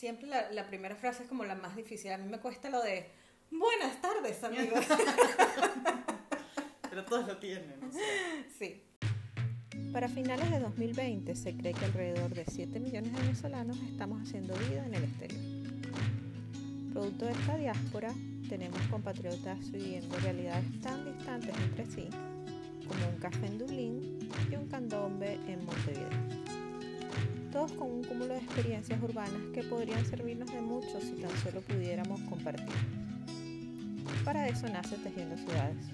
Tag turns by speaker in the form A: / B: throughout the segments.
A: Siempre la, la primera frase es como la más difícil. A mí me cuesta lo de buenas tardes, amigos.
B: Pero todos lo tienen. o sea.
A: sí.
C: Para finales de 2020 se cree que alrededor de 7 millones de venezolanos estamos haciendo vida en el exterior. Producto de esta diáspora, tenemos compatriotas viviendo realidades tan distantes entre sí como un café en Dublín y un candombe en Montevideo. Todos con un cúmulo de experiencias urbanas que podrían servirnos de mucho si tan solo pudiéramos compartir. Para eso nace Tejiendo Ciudades.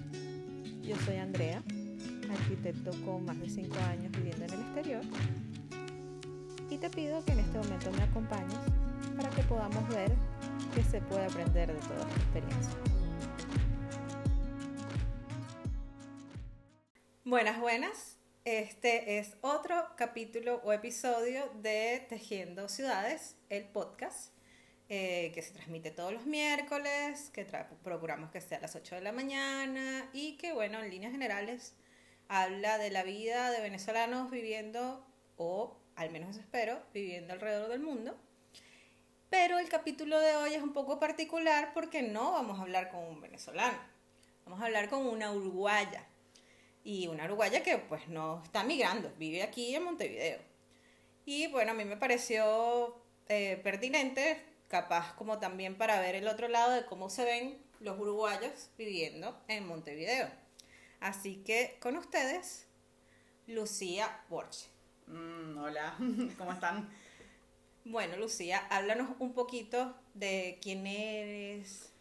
C: Yo soy Andrea, arquitecto con más de 5 años viviendo en el exterior, y te pido que en este momento me acompañes para que podamos ver qué se puede aprender de toda esta experiencia.
A: Buenas, buenas. Este es otro capítulo o episodio de Tejiendo Ciudades, el podcast, eh, que se transmite todos los miércoles, que procuramos que sea a las 8 de la mañana y que, bueno, en líneas generales habla de la vida de venezolanos viviendo, o al menos eso espero, viviendo alrededor del mundo. Pero el capítulo de hoy es un poco particular porque no vamos a hablar con un venezolano, vamos a hablar con una uruguaya y una uruguaya que pues no está migrando, vive aquí en Montevideo. Y bueno, a mí me pareció eh, pertinente, capaz como también para ver el otro lado de cómo se ven los uruguayos viviendo en Montevideo. Así que con ustedes, Lucía Borche.
B: Mm, hola, ¿cómo están?
A: Bueno, Lucía, háblanos un poquito de quién eres,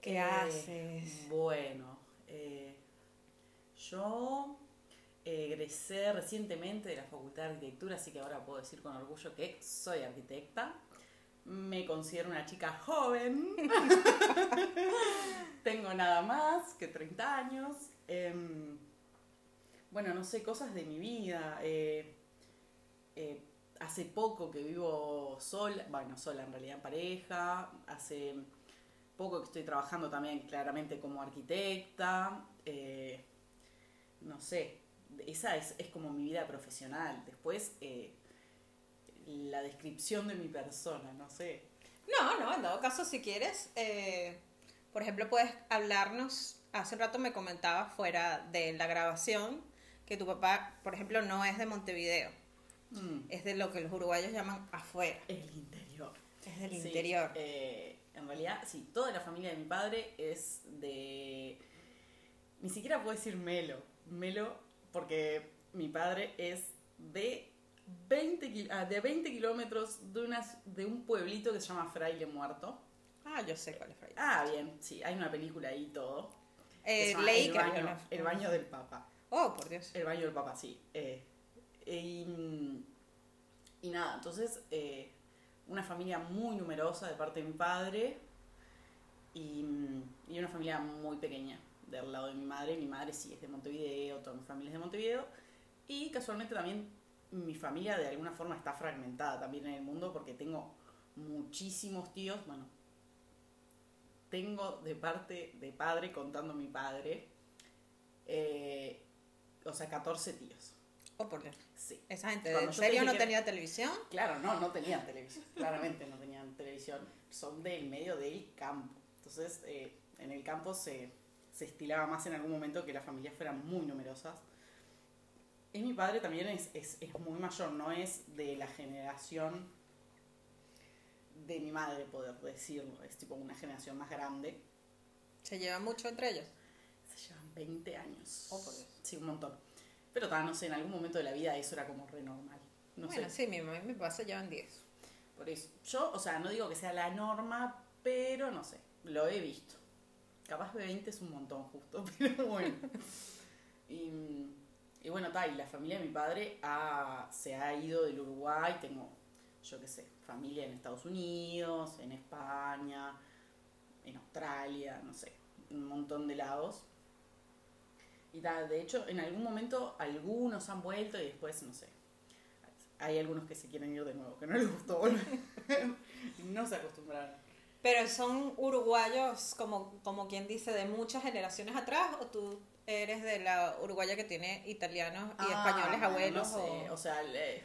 A: qué
B: Eh,
A: haces.
B: Bueno, eh, yo eh, egresé recientemente de la Facultad de Arquitectura, así que ahora puedo decir con orgullo que soy arquitecta. Me considero una chica joven. Tengo nada más que 30 años. Em, bueno, no sé, cosas de mi vida. eh, eh, hace poco que vivo sola, bueno, sola en realidad pareja. Hace poco que estoy trabajando también claramente como arquitecta. No sé, esa es, es como mi vida profesional. Después, eh, la descripción de mi persona, no sé.
A: No, no, en dado caso, si quieres, eh, por ejemplo, puedes hablarnos. Hace un rato me comentaba fuera de la grabación que tu papá, por ejemplo, no es de Montevideo,
B: Mm,
A: es de lo que los uruguayos llaman afuera,
B: el interior.
A: es del
B: Sí,
A: interior.
B: eh, en realidad, sí, toda la familia de mi padre es de... Ni siquiera puedo decir Melo. Melo, porque mi padre es de 20, kil- ah, de 20 kilómetros de, unas, de un pueblito que se llama Fraile Muerto.
A: Ah, yo sé cuál es Fraile.
B: Ah, bien, sí, hay una película ahí y todo.
A: Eh, leí
B: el
A: que
B: baño,
A: había una-
B: el baño del Papa.
A: Oh, por Dios.
B: El baño del Papa, sí. Eh, eh, y, y nada, entonces, eh, una familia muy numerosa de parte de mi padre y, y una familia muy pequeña del lado de mi madre. Mi madre sí es de Montevideo, toda mi familia es de Montevideo. Y casualmente también mi familia de alguna forma está fragmentada también en el mundo porque tengo muchísimos tíos, bueno, tengo de parte de padre, contando mi padre, eh, o sea, 14 tíos.
A: Oh, por Dios.
B: Sí.
A: Esa gente, ¿en serio no
B: dije-
A: tenía televisión?
B: Claro, no, no tenían televisión. Claramente no tenían televisión. Son del medio del campo. Entonces, eh, en el campo se, se estilaba más en algún momento que las familias fueran muy numerosas. Y mi padre también es, es, es muy mayor, no es de la generación de mi madre, poder decirlo. Es tipo una generación más grande.
A: Se llevan mucho entre ellos.
B: Se llevan 20 años.
A: Oh, por Dios.
B: Sí, un montón. Pero no sé, en algún momento de la vida eso era como re normal. No
A: bueno,
B: sé.
A: sí, mi mamá y mi papá se llevan 10.
B: Por eso. Yo, o sea, no digo que sea la norma, pero no sé. Lo he visto. Capaz de 20 es un montón justo, pero bueno. y, bueno, ta, y la familia de mi padre ha- se ha ido del Uruguay. Tengo, yo qué sé, familia en Estados Unidos, en España, en Australia, no sé, un montón de lados. Y ta, de hecho, en algún momento algunos han vuelto y después, no sé, hay algunos que se quieren ir de nuevo, que no les gustó volver. no se acostumbraron.
A: Pero son uruguayos, como, como quien dice, de muchas generaciones atrás, o tú eres de la uruguaya que tiene italianos y
B: Ah,
A: españoles abuelos.
B: no sé,
A: o-
B: o sea, le-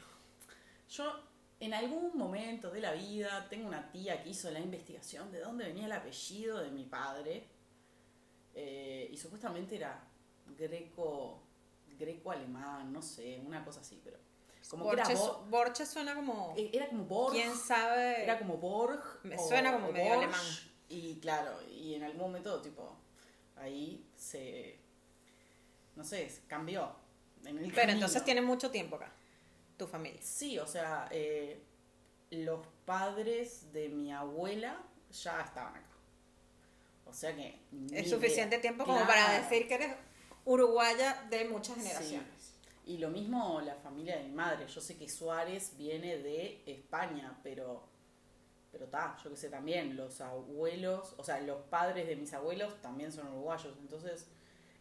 B: yo en algún momento de la vida tengo una tía que hizo la investigación de dónde venía el apellido de mi padre. eh, y supuestamente era greco, greco-alemán, no sé, una cosa así, pero como que era
A: Borges,
B: Bo-
A: Borges suena como.
B: eh, era como Borg.
A: ¿Quién sabe?
B: Era como Borg.
A: Me suena como medio
B: Borg,
A: alemán.
B: Y claro, y en algún momento, tipo, ahí se. No sé, se cambió. En el
A: Pero
B: camino.
A: entonces tiene mucho tiempo acá, tu familia.
B: Sí, o sea, eh, los padres de mi abuela ya estaban acá. O sea que.
A: Es
B: idea.
A: suficiente tiempo como
B: Claro.
A: para decir que eres uruguaya de muchas generaciones.
B: Y lo mismo la familia de mi madre. Yo sé que Suárez viene de España, pero pero está, yo que sé también, los abuelos, o sea, los padres de mis abuelos también son uruguayos. Entonces,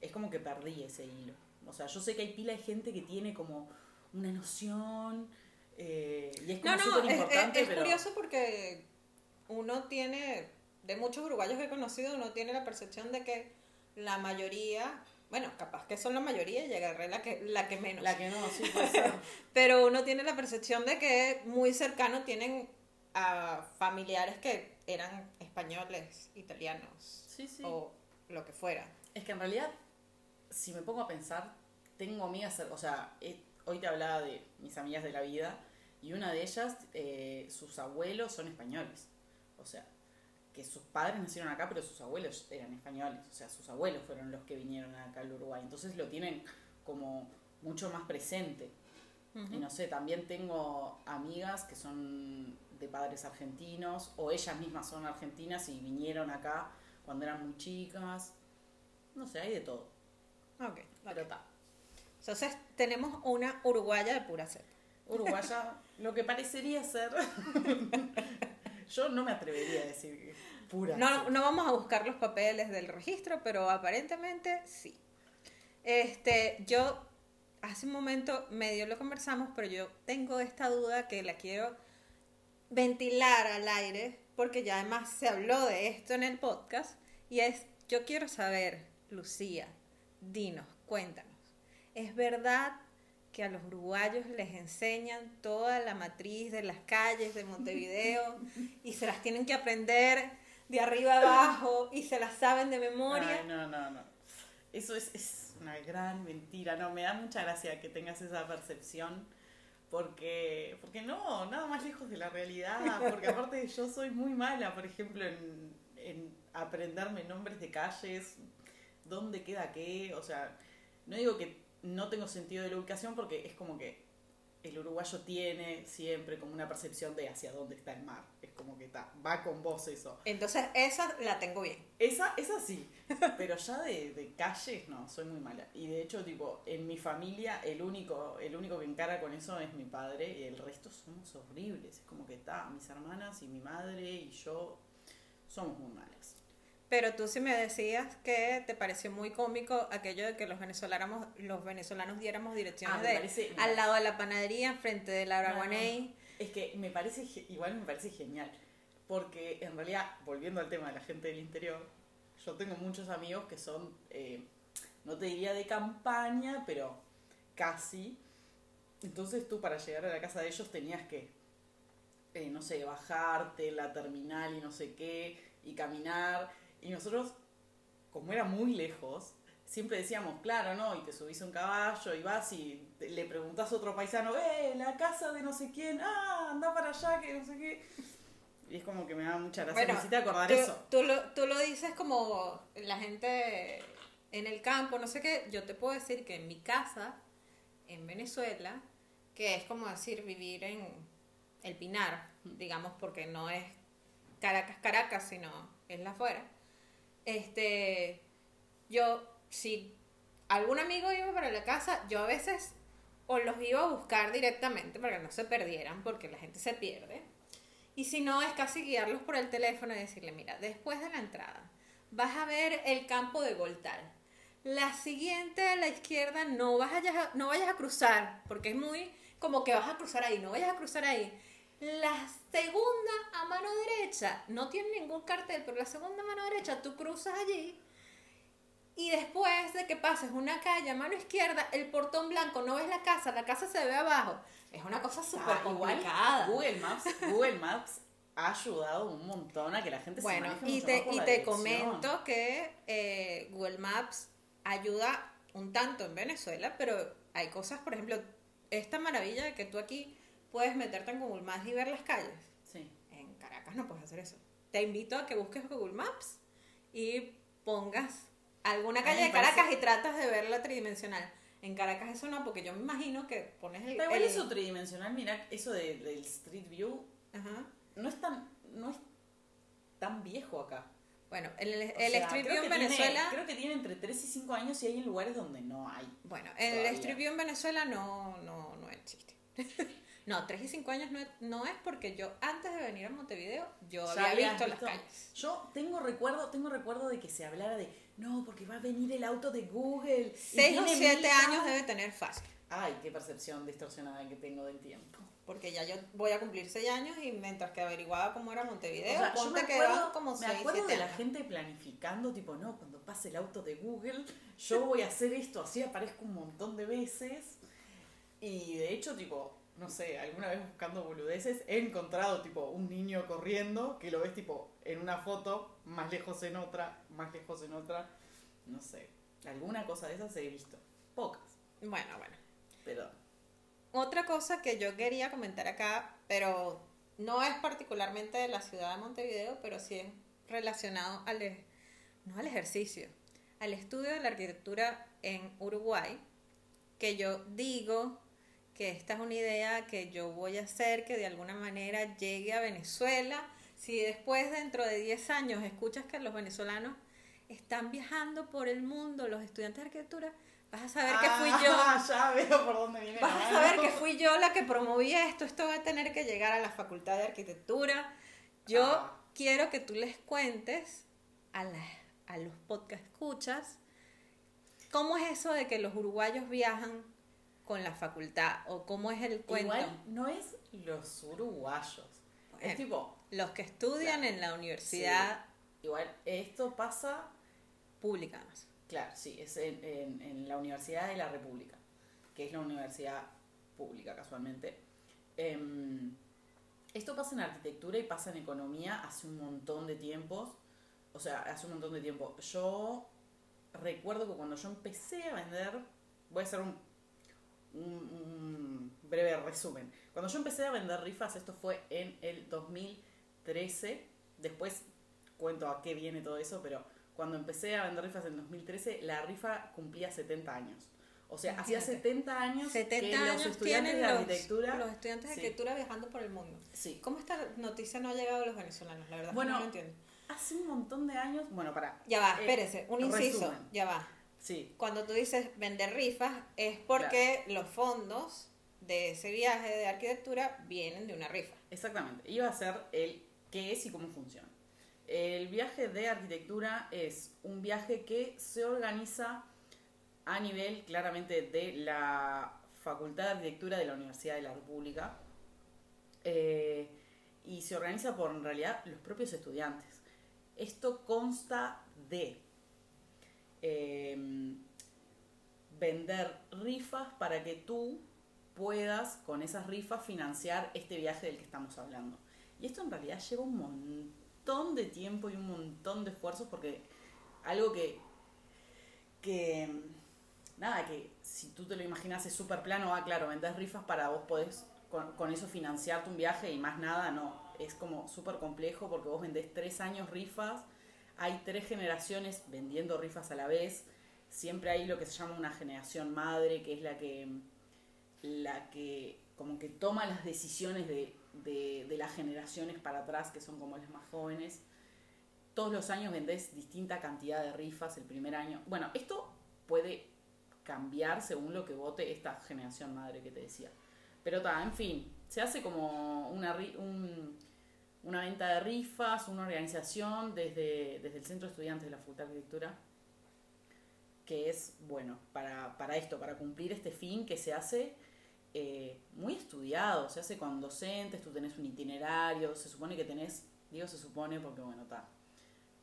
B: es como que perdí ese hilo. O sea, yo sé que hay pila de gente que tiene como una noción eh, y es como
A: No, no, es, es-
B: importante,
A: es
B: pero
A: curioso porque uno tiene, de muchos uruguayos que he conocido, uno tiene la percepción de que la mayoría, bueno, capaz que son la mayoría y agarré la que, la que menos.
B: la que no, sí.
A: Pero uno tiene la percepción de que muy cercano tienen a familiares que eran españoles, italianos
B: Sí, sí.
A: o lo que fuera.
B: Es que en realidad, si me pongo a pensar, tengo amigas, o sea, eh, hoy te hablaba de mis amigas de la vida y una de ellas, eh, sus abuelos son españoles. O sea, que sus padres nacieron acá, pero sus abuelos eran españoles. O sea, sus abuelos fueron los que vinieron acá al Uruguay. Entonces lo tienen como mucho más presente. Y no sé, también tengo amigas que son de padres argentinos o ellas mismas son argentinas y vinieron acá cuando eran muy chicas. No sé, hay de todo.
A: Ok,
B: Pero está.
A: Entonces tenemos una uruguaya de pura cepa.
B: Uruguaya, lo que parecería ser. Yo no me atrevería a decir que pura.
A: No, no vamos a buscar los papeles del registro, pero aparentemente sí. Este, yo hace un momento medio lo conversamos, pero yo tengo esta duda que la quiero ventilar al aire, porque ya además se habló de esto en el podcast, y es, yo quiero saber, Lucía, dinos, cuéntanos, ¿es verdad que a los uruguayos les enseñan toda la matriz de las calles de Montevideo y se las tienen que aprender de arriba abajo y se las saben de memoria?
B: Ay, no, no, no. Eso es, es una gran mentira. No, me da mucha gracia que tengas esa percepción. Porque, porque no, nada más lejos de la realidad. Porque aparte yo soy muy mala, por ejemplo, en, en aprenderme nombres de calles, dónde queda qué. O sea, no digo que no tengo sentido de la ubicación porque es como que el uruguayo tiene siempre como una percepción de hacia dónde está el mar. Es como que está, va con vos eso.
A: Entonces esa la tengo bien.
B: Esa, esa sí, pero ya de, de calles no, soy muy mala. Y de hecho, tipo, en mi familia el único, el único que encara con eso es mi padre y el resto somos horribles. Es como que está, mis hermanas y mi madre y yo somos muy malas.
A: Pero tú sí me decías que te pareció muy cómico aquello de que los venezolanos, los venezolanos diéramos direcciones
B: Ah, me
A: de
B: parece-
A: al lado de la panadería, frente de la Araguaney.
B: Es que me parece, igual me parece genial, porque en realidad, volviendo al tema de la gente del interior, yo tengo muchos amigos que son, eh, no te diría de campaña, pero casi. Entonces tú para llegar a la casa de ellos tenías que, eh, no sé, bajarte la terminal y no sé qué, y caminar. Y nosotros, como era muy lejos, siempre decíamos, claro, ¿no? Y te subís a un caballo y vas y le preguntás a otro paisano, eh, la casa de no sé quién, ah, anda para allá, que no sé qué. Y es como que me da mucha gracia.
A: Bueno,
B: Necesito acordar
A: tú,
B: eso.
A: Tú lo, tú lo dices como la gente en el campo, no sé qué. Yo te puedo decir que en mi casa, en Venezuela, que es como decir vivir en el Pinar, digamos, porque no es Caracas, Caracas, sino es la afuera. Este, yo, si algún amigo iba para la casa, yo a veces o los iba a buscar directamente para que no se perdieran, porque la gente se pierde. Y si no, es casi guiarlos por el teléfono y decirle, mira, después de la entrada, vas a ver el campo de Goltal. La siguiente a la izquierda no, vayas a, no vayas a cruzar, porque es muy como que vas a cruzar ahí, no vayas a cruzar ahí. La segunda a mano derecha, no tiene ningún cartel, pero la segunda a mano derecha, tú cruzas allí y después de que pases una calle a mano izquierda, el portón blanco, no ves la casa, la casa se ve abajo. Es una cosa súper complicada.
B: Google Maps, Google Maps ha ayudado un montón a que la gente
A: Bueno,
B: se maneje
A: y te, y
B: la
A: te comento que eh, Google Maps ayuda un tanto en Venezuela, pero hay cosas, por ejemplo, esta maravilla de que tú aquí puedes meterte en Google Maps y ver las calles.
B: Sí.
A: En Caracas no puedes hacer eso. Te invito a que busques Google Maps y pongas alguna calle de Caracas
B: parece-
A: y tratas de verla tridimensional. En Caracas eso no, porque yo me imagino que pones el...
B: Igual
A: el-
B: eso tridimensional, mira, eso de- del Street View
A: Ajá.
B: no es tan, no es tan viejo acá.
A: Bueno, el, el
B: sea,
A: Street View en
B: que tiene-
A: Venezuela...
B: creo que tiene entre 3 y 5 años y hay en lugares donde no hay.
A: Bueno, el
B: Todavía.
A: Street View en Venezuela no, no, no existe. no, 3 y 5 años no es, no es porque yo antes de venir a Montevideo yo había visto,
B: visto.
A: las calles.
B: Yo tengo recuerdo, tengo recuerdo de que se hablara de no, porque va a venir el auto de Google. y
A: 6 o
B: tiene
A: 7
B: mil
A: años debe tener fácil.
B: Ay, qué percepción distorsionada que tengo del tiempo.
A: Porque ya yo voy a cumplir 6 años y mientras que averiguaba cómo era Montevideo,
B: O sea, yo
A: ponte
B: me acuerdo,
A: como
B: me
A: 6,
B: acuerdo
A: 7
B: de la gente planificando, tipo, no, cuando pase el auto de Google, yo voy a hacer esto, así aparezco un montón de veces. Y de hecho, tipo, no sé, alguna vez buscando boludeces, he encontrado, tipo, un niño corriendo, que lo ves, tipo, en una foto, más lejos en otra, más lejos en otra. No sé, alguna cosa de esas he visto. Pocas,
A: Bueno, bueno.
B: pero...
A: Otra cosa que yo quería comentar acá, pero no es particularmente de la ciudad de Montevideo, pero sí es relacionado al, e- no al ejercicio, al estudio de la arquitectura en Uruguay, que yo digo que esta es una idea que yo voy a hacer que de alguna manera llegue a Venezuela. Si después, dentro de 10 años, escuchas que los venezolanos están viajando por el mundo, los estudiantes de arquitectura, vas a saber que fui yo.
B: Ah, ya veo por dónde viene.
A: Vas a saber que fui yo la que promoví esto. Esto va a tener que llegar a la Facultad de Arquitectura. Yo
B: Ah.
A: quiero que tú les cuentes a, la- a los podcast escuchas cómo es eso de que los uruguayos viajan con la facultad o cómo es el cuento.
B: Igual no es los uruguayos.
A: Bueno.
B: Es tipo,
A: Los que estudian
B: Claro.
A: en la universidad
B: igual esto pasa,
A: pública. además.
B: claro, sí, es en, en- en la Universidad de la República, que es la universidad pública casualmente. Em, esto pasa en arquitectura y pasa en economía hace un montón de tiempos. O sea, hace un montón de tiempo. Yo recuerdo que cuando yo empecé a vender, voy a hacer un, un- un breve resumen. Cuando yo empecé a vender rifas, esto fue en el 2013. Después cuento a qué viene todo eso, pero cuando empecé a vender rifas en 2013, la rifa cumplía 70 años. O sea, hacía
A: Imagínate.
B: 70 años
A: 70
B: que
A: años
B: los estudiantes de
A: los-
B: arquitectura...
A: los estudiantes de
B: Sí.
A: arquitectura viajando por el mundo.
B: Sí.
A: ¿Cómo esta noticia no ha llegado a los venezolanos? La verdad
B: Bueno,
A: no lo entiendo.
B: Hace un montón de años... Bueno, para...
A: Ya va,
B: eh,
A: espérese, un inciso,
B: resumen.
A: ya va.
B: Sí,
A: Cuando tú dices vender rifas es porque los fondos de ese viaje de arquitectura vienen de una rifa.
B: Exactamente. Iba a ser el qué es y cómo funciona. El viaje de arquitectura es un viaje que se organiza a nivel claramente de la Facultad de Arquitectura de la Universidad de la República eh, y se organiza por en realidad los propios estudiantes. Esto consta de eh, vender rifas para que tú puedas con esas rifas financiar este viaje del que estamos hablando. Y esto en realidad lleva un montón de tiempo y un montón de esfuerzos porque algo que, que nada, que si tú te lo imaginas es súper plano, ah, claro, vendes rifas para vos podés con, con eso financiarte un viaje y más nada, no. Es como súper complejo porque vos vendés tres años rifas, hay tres generaciones vendiendo rifas a la vez, siempre hay lo que se llama una generación madre, que es la que la que como que toma las decisiones de, de, las generaciones para atrás, que son como las más jóvenes. Todos los años vendés distinta cantidad de rifas el primer año. Bueno, esto puede cambiar según lo que vote esta generación madre que te decía. Pero está, en fin, se hace como una, un- una venta de rifas, una organización desde, desde el Centro de Estudiantes de la Facultad de Arquitectura, que es, bueno, para, para esto, para cumplir este fin que se hace eh, muy estudiado, se hace con docentes, tú tenés un itinerario, se supone que tenés, digo se supone porque bueno, está,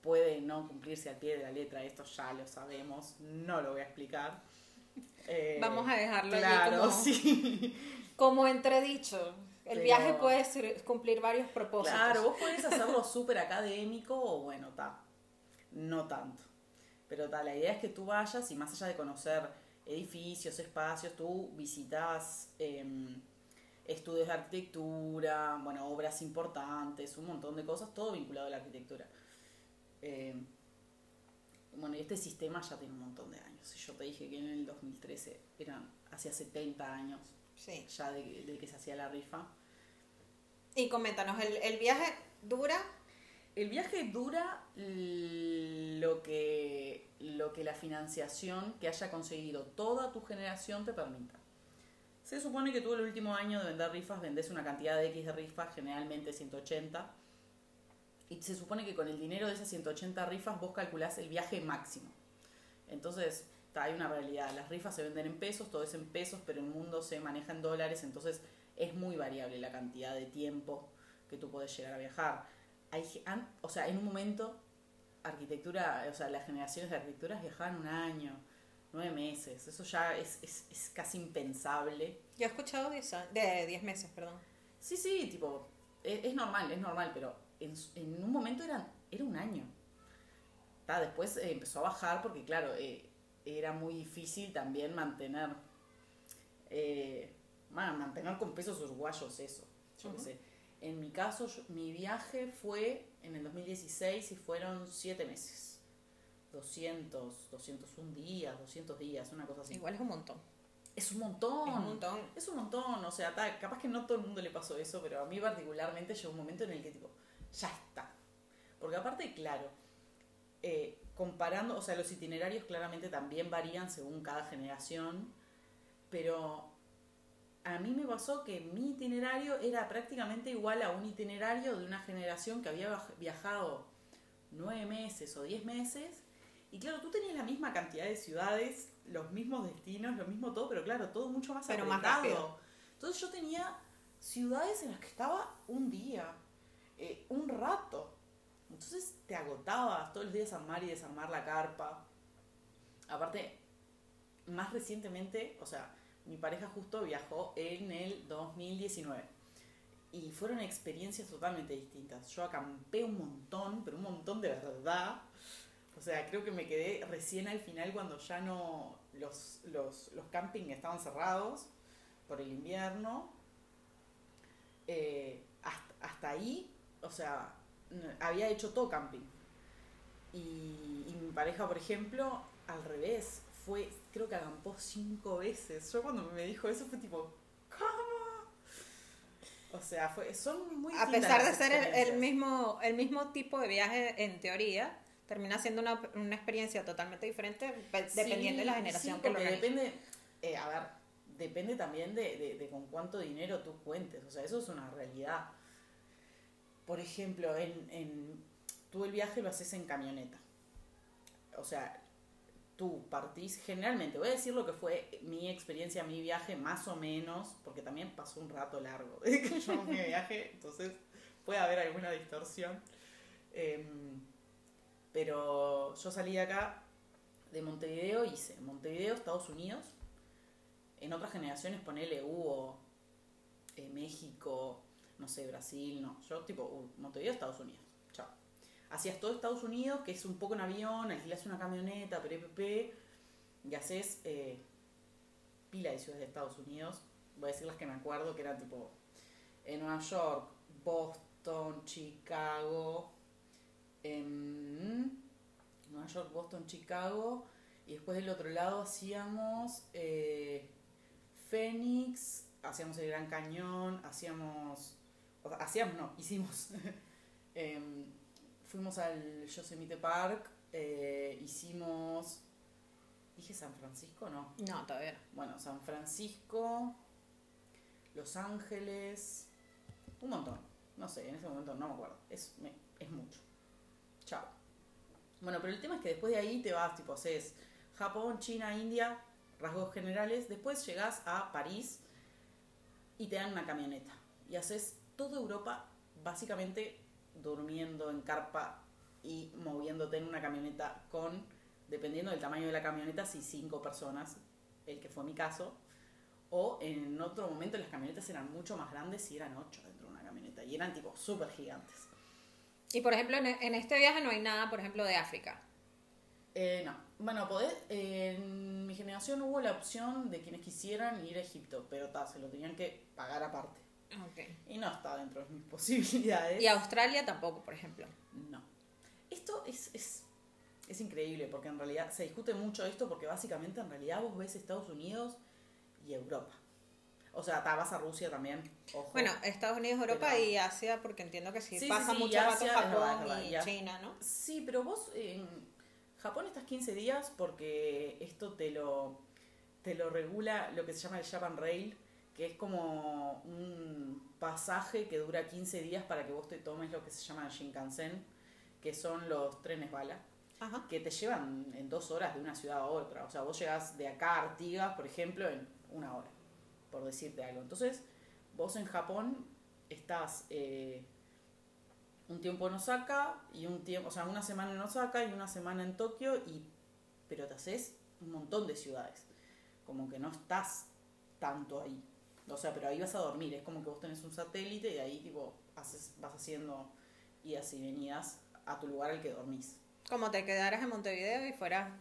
B: puede no cumplirse al pie de la letra, esto ya lo sabemos, no lo voy a explicar, Eh,
A: Vamos a dejarlo allí
B: claro,
A: como-
B: sí.
A: Como entredicho, el viaje puede ser- cumplir varios propósitos.
B: Claro, vos podés hacerlo súper académico o bueno, ta, no tanto. Pero ta, la idea es que tú vayas y más allá de conocer edificios, espacios, tú visitas em, estudios de arquitectura, bueno, obras importantes, un montón de cosas, todo vinculado a la arquitectura. Em, bueno, y este sistema ya tiene un montón de años. Yo te dije que en el 2013 eran hacía 70 años
A: Sí.
B: ya de, de que se hacía la rifa.
A: Y coméntanos, ¿el, el viaje dura?
B: El viaje dura lo que, lo que la financiación que haya conseguido toda tu generación te permita. Se supone que tú el último año de vender rifas vendés una cantidad de X de rifas, generalmente 180. Y se supone que con el dinero de esas 180 rifas vos calculás el viaje máximo. Entonces, ta, hay una realidad. Las rifas se venden en pesos, todo es en pesos, pero el mundo se maneja en dólares, entonces es muy variable la cantidad de tiempo que tú puedes llegar a viajar. Hay, o sea, en un momento, arquitectura, o sea, las generaciones de arquitecturas viajaban un año, nueve meses. Eso ya es, es, es casi impensable.
A: Yo he escuchado 10 a- de 10 meses, perdón.
B: Sí, sí, tipo, es, es normal, es normal, pero en, en un momento eran, era un año. Ta, después eh, empezó a bajar porque, claro, eh, era muy difícil también mantener, eh, mantener con pesos uruguayos eso. Yo sé. En mi caso, yo- mi viaje fue en el 2016 y fueron siete meses. 200, 201 días, 200 días, una cosa así.
A: Igual es un montón.
B: Es un montón.
A: Es un montón.
B: Es un montón, o sea, ta, capaz que no todo el mundo le pasó eso, pero a mí particularmente llegó un momento en el que tipo, ya está. Porque aparte, claro, eh, comparando, o sea, los itinerarios claramente también varían según cada generación, pero a mí me pasó que mi itinerario era prácticamente igual a un itinerario de una generación que había viaj- viajado nueve meses o diez meses. Y claro, tú tenías la misma cantidad de ciudades, los mismos destinos, lo mismo todo, pero claro, todo mucho más
A: Pero
B: apretado. Entonces yo tenía ciudades en las que estaba un día, eh, un rato. Entonces te agotabas todos los días armar y desarmar la carpa. Aparte, más recientemente, o sea, mi pareja justo viajó en el 2019. Y fueron experiencias totalmente distintas. Yo acampé un montón, pero un montón de verdad. O sea, creo que me quedé recién al final cuando ya no los, los, los campings estaban cerrados por el invierno. Eh, hasta, ahí, o sea, había hecho todo camping. Y, y mi pareja, por ejemplo, al revés, fue, creo que acampó cinco veces. Yo cuando me dijo eso fue tipo, ¿cómo? O sea, fue, son muy
A: A pesar de ser el, el mismo, el mismo tipo de viaje en teoría, termina siendo una, una experiencia totalmente diferente pe- dependiendo de la
B: Sí,
A: generación
B: sí,
A: que lo
B: depende, eh, a ver, depende también de, de- de con cuánto dinero tú cuentes, o sea, eso es una realidad. Por ejemplo, en, en, tú el viaje lo haces en camioneta. O sea, tú partís, generalmente, voy a decir lo que fue mi experiencia, mi viaje, más o menos, porque también pasó un rato largo desde que yo mi viaje, entonces puede haber alguna distorsión. Em, pero yo salí de acá, de Montevideo, hice Montevideo, Estados Unidos. En otras generaciones, ponele hubo eh, México, no sé, Brasil, no. Yo, tipo, uh, Montevideo, Estados Unidos. Chao. Hacías todo Estados Unidos, que es un poco en avión, alquilas una camioneta, PPP, y haces eh, pila de ciudades de Estados Unidos. Voy a decir las que me acuerdo, que eran tipo en Nueva York, Boston, Chicago, em, Nueva York, Boston, Chicago, y después del otro lado hacíamos eh, Phoenix, hacíamos el Gran Cañón, hacíamos, o sea, hacíamos, no, hicimos, em, fuimos al Yosemite Park, eh, hicimos, dije San Francisco, no,
A: No, todavía no.
B: bueno, San Francisco, Los Ángeles, un montón. No sé, en ese momento no me acuerdo. Es, me- es mucho. Chao. Bueno, pero el tema es que después de ahí te vas, tipo, haces Japón, China, India, rasgos generales. Después llegas a París y te dan una camioneta. Y haces toda Europa básicamente durmiendo en carpa y moviéndote en una camioneta con, dependiendo del tamaño de la camioneta, si cinco personas el que fue mi caso, o en otro momento las camionetas eran mucho más grandes y eran ocho dentro de una camioneta, y eran tipo súper gigantes.
A: Y por ejemplo, en, este viaje no hay nada, por ejemplo, de África.
B: Eh, no, bueno, podés, en mi generación hubo la opción de quienes quisieran ir a Egipto, pero ta, se lo tenían que pagar aparte.
A: Okay.
B: Y no está dentro de mis posibilidades.
A: Y Australia tampoco, por ejemplo.
B: No. Esto es, es, es increíble porque en realidad se discute mucho esto porque básicamente en realidad vos ves Estados Unidos y Europa. O sea, vas a Rusia también. Ojo.
A: Bueno, Estados Unidos, Europa
B: Pero-
A: y Asia, porque entiendo que sí,
B: Sí,
A: pasa
B: sí,
A: mucho rato Japón y
B: y.
A: China, ¿no?
B: Sí, pero vos en Japón estás 15 días porque esto te lo, te lo regula lo que se llama el Japan Rail, que es como un pasaje que dura 15 días para que vos te tomes lo que se llama el Shinkansen, que son los trenes bala,
A: Ajá.
B: que te llevan en dos horas de una ciudad a otra. O sea, vos llegás de acá a Artigas, por ejemplo, en una hora, por decirte algo. Entonces, vos en Japón estás eh, un tiempo en Osaka y un tiempo, o sea, una semana en Osaka y una semana en Tokio, y, pero te haces un montón de ciudades. Como que no estás tanto ahí. O sea, pero ahí vas a dormir. Es como que vos tenés un satélite y ahí tipo haces, vas haciendo idas y venidas a tu lugar al que dormís.
A: Como te quedaras en Montevideo y fueras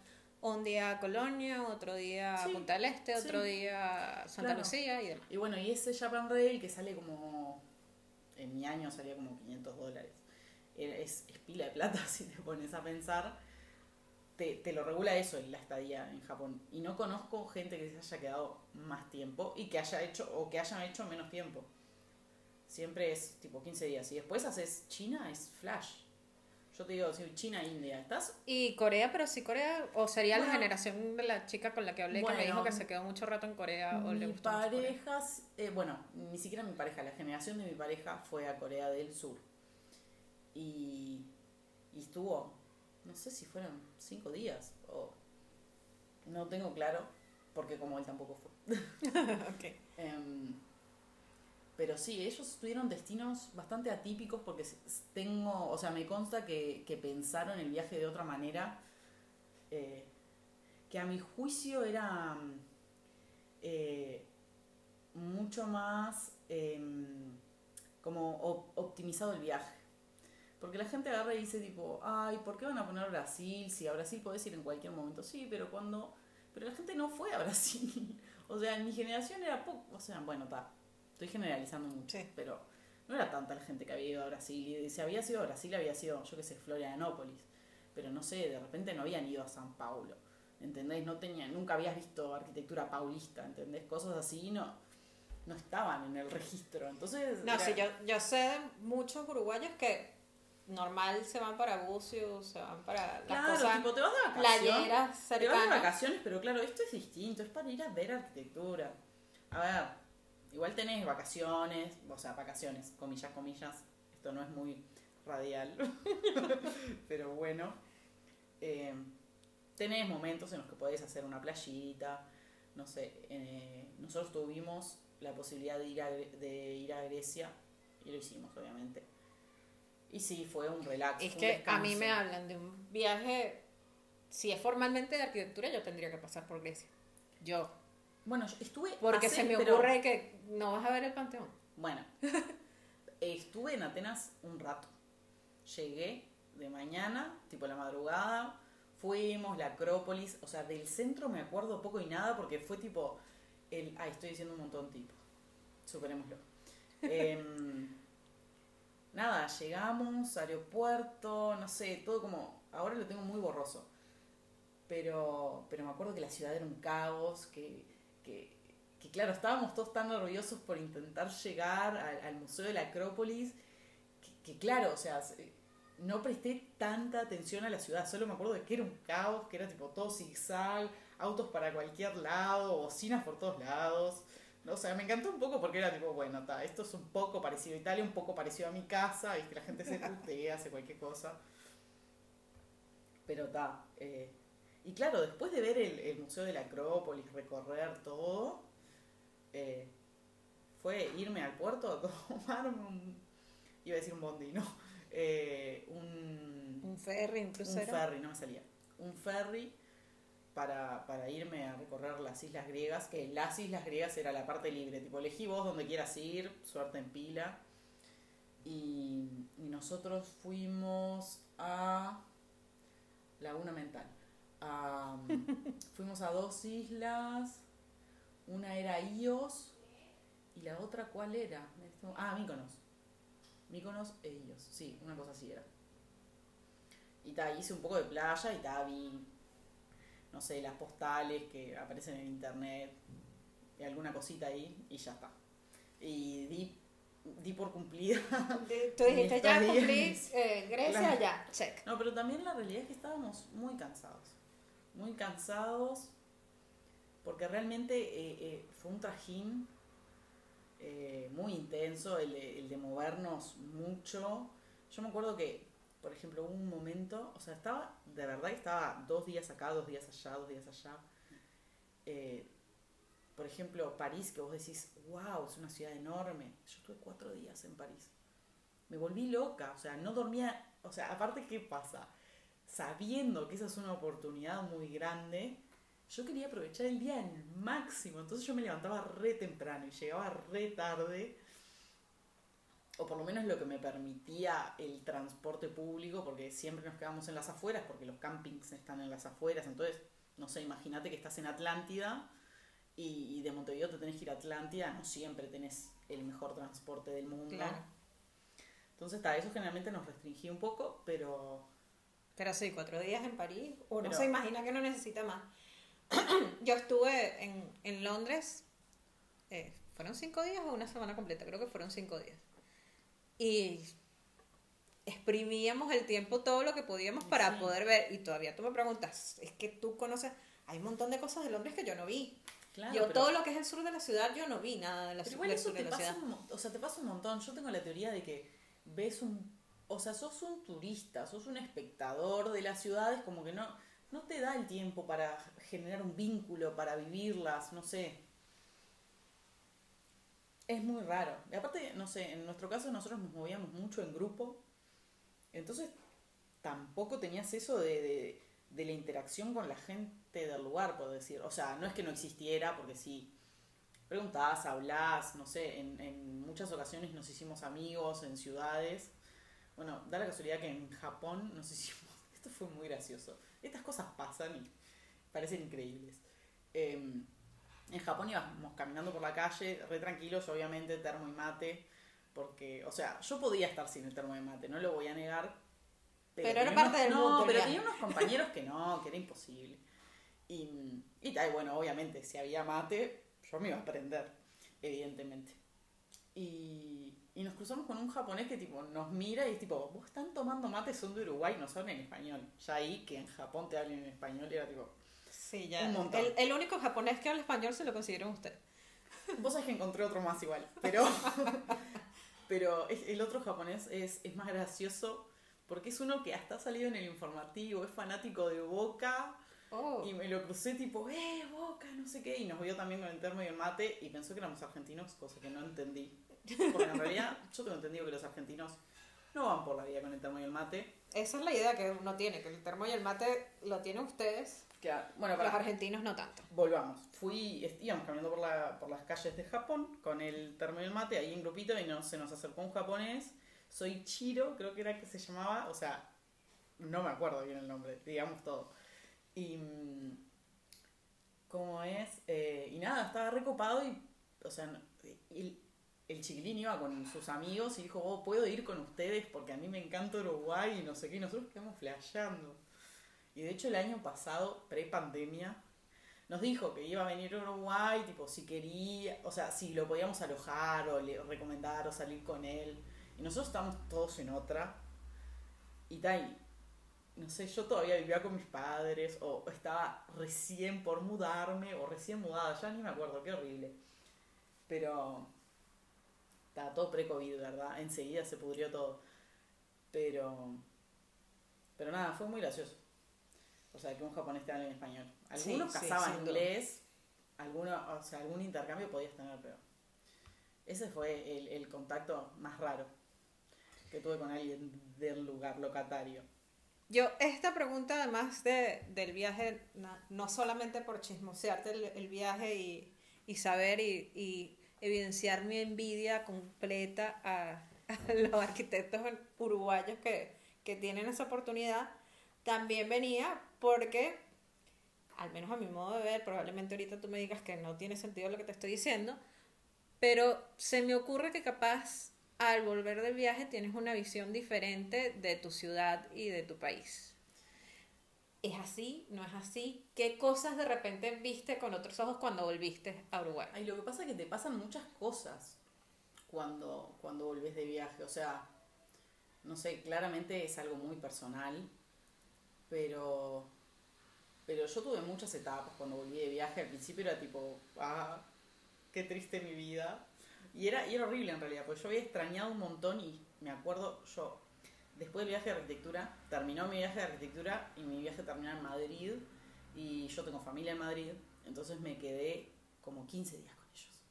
A: un día a Colonia, otro día a Punta del Este, otro
B: sí.
A: día a Santa
B: Claro.
A: Lucía y demás.
B: Y bueno, y ese Japan Rail que sale como. En mi año salía como 500 dólares. Es, es pila de plata si te pones a pensar. Te, te lo regula eso en la estadía en Japón. Y no conozco gente que se haya quedado más tiempo y que haya hecho o que hayan hecho menos tiempo. Siempre es tipo 15 días. Y después haces China, es flash. Yo te digo, si China, India, ¿estás?
A: Y Corea, pero sí Corea, o sería la generación de la chica con la que hablé que me dijo que se quedó mucho rato en Corea o le gustó mucho Corea.
B: pareja, eh, bueno, ni siquiera mi pareja, la generación de mi pareja fue a Corea del Sur. Y, y estuvo, no sé si fueron cinco días o no tengo claro, porque como él tampoco fue. Em, pero sí, ellos tuvieron destinos bastante atípicos porque tengo, o sea, me consta que, que pensaron el viaje de otra manera, eh, que a mi juicio era eh, mucho más em, como op- optimizado el viaje. Porque la gente agarra y dice tipo, ay, ¿por qué van a poner Brasil? Si a Brasil podés ir en cualquier momento. Sí, pero cuando... Pero la gente no fue a Brasil. O sea, en mi generación era poco... O sea, bueno, está. Estoy generalizando mucho.
A: Sí.
B: Pero no era tanta la gente que había ido a Brasil. Y si había sido a Brasil, había sido, yo qué sé, Florianópolis. Pero no sé, de repente no habían ido a San Paulo. ¿Entendés? No tenían, nunca habías visto arquitectura paulista, ¿entendés? Cosas así no, no estaban en el registro. Entonces.
A: No,
B: era-
A: sí, yo, yo sé de muchos uruguayos que normal se van para Bucios, se van para las
B: Claro,
A: cosas
B: tipo, te vas de vacaciones.
A: playeras
B: Te vas de vacaciones, pero claro, esto es distinto, es para ir a ver arquitectura. A ver, igual tenés vacaciones, o sea, vacaciones, comillas, comillas, esto no es muy radial, pero bueno. Eh, tenés momentos en los que podés hacer una playita, no sé, eh, nosotros tuvimos la posibilidad de ir, a, de ir a Grecia y lo hicimos, obviamente. Y sí, fue un relax.
A: Es
B: un
A: que a mí
B: descanso.
A: me hablan de un viaje, si es formalmente de arquitectura, yo tendría que pasar por Grecia. Yo.
B: Bueno, yo estuve.
A: Porque se me
B: pero-
A: ocurre que no vas a ver el Panteón.
B: Bueno, estuve en Atenas un rato. Llegué de mañana, tipo la madrugada. Fuimos, la Acrópolis. O sea, del centro me acuerdo poco y nada porque fue tipo. El, ay, estoy diciendo un montón tipo. Superémoslo. Em, nada, llegamos, aeropuerto, no sé, todo como. Ahora lo tengo muy borroso. Pero, pero me acuerdo que la ciudad era un caos, que, que, claro, estábamos todos tan nerviosos por intentar llegar al, Museo de la Acrópolis, que, que claro, o sea, se- no presté tanta atención a la ciudad, solo me acuerdo de que era un caos, que era tipo todo zigzag, autos para cualquier lado, bocinas por todos lados. O sea, me encantó un poco porque era tipo, bueno, ta, esto es un poco parecido a Italia, un poco parecido a mi casa, y que la gente se putea, hace cualquier cosa. Pero está. y claro, después de ver el, el Museo de la Acrópolis, recorrer todo, eh, fue irme al puerto a tomarme un. iba a decir un bondi, ¿no? Eh, un,
A: Un ferry, un
B: un
A: crucero.
B: ferry, no me salía. Un ferry para, para irme a recorrer las islas griegas, que las islas griegas era la parte libre, tipo elegí vos donde quieras ir, suerte en pila. Y, y nosotros fuimos a Laguna Mental. A- fuimos a dos islas, una era Ios y la otra cuál era? Ah, Míconos. Míconos e Ios, sí, una cosa así era. Y ta, hice un poco de playa y ta, vi, no sé, las postales que aparecen en internet y alguna cosita ahí y ya está. Y di, di por cumplida.
A: Tú dijiste, ya
B: días.
A: cumplí eh, Grecia,
B: Claro.
A: ya, check.
B: No, pero también la realidad es que estábamos muy cansados. Muy cansados porque realmente eh, eh, fue un trajín eh, muy intenso el de movernos mucho. Yo me acuerdo que, por ejemplo, hubo un momento, o sea, estaba, de verdad que estaba dos días acá, dos días allá, dos días allá. Eh, por ejemplo, París, que vos decís, wow, es una ciudad enorme. Yo estuve cuatro días en París. Me volví loca, o sea, no dormía, o sea, aparte, ¿qué pasa? Sabiendo que esa es una oportunidad muy grande, yo quería aprovechar el día al máximo. Entonces yo me levantaba re temprano y llegaba re tarde. O por lo menos lo que me permitía el transporte público, porque siempre nos quedamos en las afueras, porque los campings están en las afueras. Entonces, no sé, imagínate que estás en Atlántida y, y de Montevideo te tenés que ir a Atlántida. No siempre tenés el mejor transporte del mundo.
A: Claro.
B: Entonces, está, eso generalmente nos restringía un poco, pero
A: Pero sí, cuatro días en París, uno
B: Pero-
A: se imagina que no necesita más. Yo estuve en, en Londres, eh, ¿fueron cinco días o una semana completa? Creo que fueron cinco días. Y exprimíamos el tiempo todo lo que podíamos para
B: Sí.
A: poder ver. Y todavía tú me preguntas, es que tú conoces, hay un montón de cosas de Londres que yo no vi.
B: claro.
A: yo
B: pero-
A: todo lo que es el sur de la ciudad, yo no vi nada de la
B: Pero igual
A: del
B: eso
A: sur de
B: te
A: la
B: pasa,
A: ciudad.
B: un, o sea, te pasa un montón. Yo tengo la teoría de que ves un, o sea, sos un turista, sos un espectador de las ciudades, como que no, no te da el tiempo para generar un vínculo, para vivirlas, no sé. Es muy raro. Y aparte, no sé, en nuestro caso nosotros nos movíamos mucho en grupo, entonces tampoco tenías eso de, de, de la interacción con la gente del lugar, por decir. O sea, no es que no existiera, porque sí, preguntás, hablás, no sé, en, en muchas ocasiones nos hicimos amigos en ciudades. Bueno, da la casualidad que en Japón nos hicimos, esto fue muy gracioso, estas cosas pasan y parecen increíbles. Eh, en Japón íbamos caminando por la calle, re tranquilos, obviamente, termo y mate, porque, o sea, yo podía estar sin el termo de mate, no lo voy a negar.
A: Pero era parte del
B: No,
A: mood del
B: pero tenía unos compañeros que no, que era imposible. Y, y tal, bueno, obviamente, si había mate, yo me iba a aprender, evidentemente. Y, y nos cruzamos con un japonés que tipo nos mira y es tipo, vos están tomando mate, son de Uruguay, no son en español. Ya ahí que en Japón te hablen en español era tipo,
A: Sí, ya.
B: Un montón.
A: El, el único japonés que habla español se lo consiguieron ustedes.
B: Vos sabés que encontré otro más igual, pero, pero el otro japonés es, es más gracioso porque es uno que hasta ha salido en el informativo, es fanático de Boca
A: Oh.
B: y me lo crucé tipo, eh, Boca, no sé qué, y nos vio también con el termo y el mate y pensó que éramos argentinos, cosa que no entendí. Porque en realidad yo tengo entendido que los argentinos no van por la vida con el termo y el mate.
A: Esa es la idea que uno tiene, que el termo y el mate lo tienen ustedes,
B: Que, bueno,
A: los
B: para,
A: argentinos no tanto.
B: Volvamos. Fui, íbamos caminando por, la, por las calles de Japón con el termo y el mate ahí en grupito y no, se nos acercó un japonés. Soy Chiro, creo que era que se llamaba, o sea, no me acuerdo bien el nombre, digamos todo. Y. mm, ¿Cómo es? Eh, y nada, estaba recopado y. O sea, el, el chiquilín iba con sus amigos y dijo, oh, puedo ir con ustedes porque a mí me encanta Uruguay y no sé qué, y nosotros quedamos flasheando. Y de hecho el año pasado, pre-pandemia, nos dijo que iba a venir a Uruguay, tipo, si quería, o sea, si lo podíamos alojar o le recomendar o salir con él. Y nosotros estábamos todos en otra. Y tal, no sé, yo todavía vivía con mis padres, o estaba recién por mudarme, o recién mudada, ya ni me acuerdo, qué horrible. Pero estaba todo pre-COVID, ¿verdad? Enseguida se pudrió todo. Pero, pero nada, fue muy gracioso. O sea, que un japonés te hable en español. Algunos
A: Sí, sí,
B: cazaban
A: duda.
B: inglés, algunos, o sea, algún intercambio podías tener, pero ese fue el, el contacto más raro que tuve con alguien del lugar locatario.
A: Yo, esta pregunta, además de, del viaje, no, no solamente por chismosearte el, el viaje y, y saber y, y evidenciar mi envidia completa a, a los arquitectos uruguayos que, que tienen esa oportunidad, también venía porque, al menos a mi modo de ver, probablemente ahorita tú me digas que no tiene sentido lo que te estoy diciendo, pero se me ocurre que capaz al volver del viaje tienes una visión diferente de tu ciudad y de tu país. ¿Es así? ¿No es así? ¿Qué cosas de repente viste con otros ojos cuando volviste a Uruguay?
B: Ay, lo que pasa es que te pasan muchas cosas cuando, cuando volvés de viaje. O sea, no sé, claramente es algo muy personal, pero, pero yo tuve muchas etapas cuando volví de viaje. Al principio era tipo, ah, qué triste mi vida. Y era, y era horrible en realidad, porque yo había extrañado un montón y me acuerdo, yo, después del viaje de arquitectura, terminó mi viaje de arquitectura y mi viaje terminó en Madrid y yo tengo familia en Madrid, entonces me quedé como 15 días con ellos.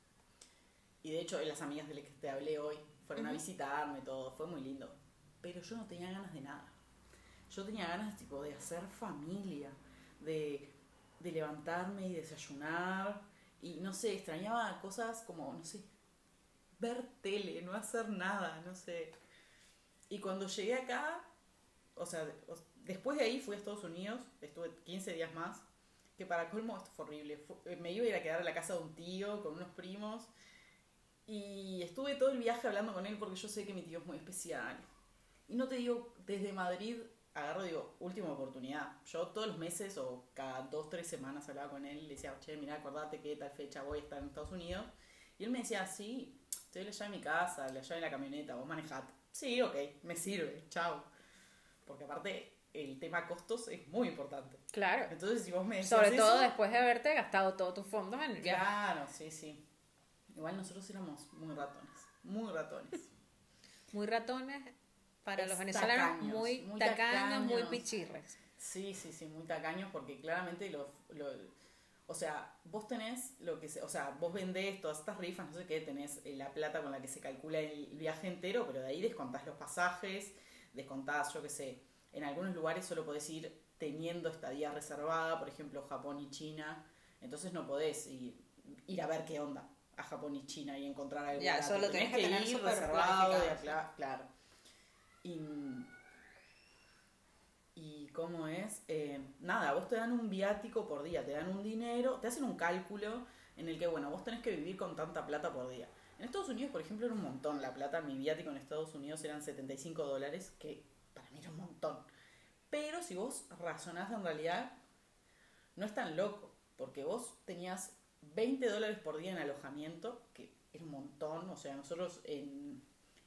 B: Y de hecho, las amigas de las que te hablé hoy fueron a visitarme, todo, fue muy lindo. Pero yo no tenía ganas de nada. Yo tenía ganas tipo de hacer familia, de, levantarme y desayunar. Y no sé, extrañaba cosas como, no sé, ver tele, no hacer nada, no sé. Y cuando llegué acá, o sea, después de ahí fui a Estados Unidos, estuve 15 días más, que para colmo esto fue horrible. Eh, me iba a ir a quedar a la casa de un tío con unos primos y estuve todo el viaje hablando con él porque yo sé que mi tío es muy especial. Y no te digo, desde Madrid agarro, digo, última oportunidad. Yo todos los meses o cada dos, tres semanas hablaba con él y le decía, che, mira, acordate que tal fecha voy a estar en Estados Unidos. Y él me decía, sí, te doy la llave de mi casa, la llave de la camioneta, vos manejate. Sí, ok, me sirve, chao. Porque aparte, el tema costos es muy importante.
A: Claro.
B: Entonces, si vos me decís
A: Sobre todo
B: eso,
A: después de haberte gastado todos tus fondos en el viaje.
B: Claro, sí, sí. Igual nosotros éramos muy ratones, muy ratones.
A: Muy ratones para
B: Es
A: los venezolanos,
B: tacaños,
A: muy,
B: muy
A: tacaños, muy pichirres.
B: Sí, sí, sí, muy tacaños porque claramente lo, lo- o sea, vos tenés lo que se, o sea, vos vendés todas estas rifas, no sé qué, tenés eh, la plata con la que se calcula el viaje entero, pero de ahí descontás los pasajes, descontás, yo qué sé, en algunos lugares solo podés ir teniendo estadía reservada, por ejemplo, Japón y China, entonces no podés ir, ir a ver qué onda a Japón y China y encontrar algo.
A: Ya,
B: barato.
A: eso lo tenés que tener
B: ir reservado, acla- claro. Y, ¿Y cómo es? Eh, nada, vos te dan un viático por día, te dan un dinero, te hacen un cálculo en el que, bueno, vos tenés que vivir con tanta plata por día. En Estados Unidos, por ejemplo, era un montón la plata. Mi viático en Estados Unidos eran 75 dólares, que para mí era un montón. Pero si vos razonás en realidad, no es tan loco, porque vos tenías 20 dólares por día en alojamiento, que era un montón. O sea, nosotros en,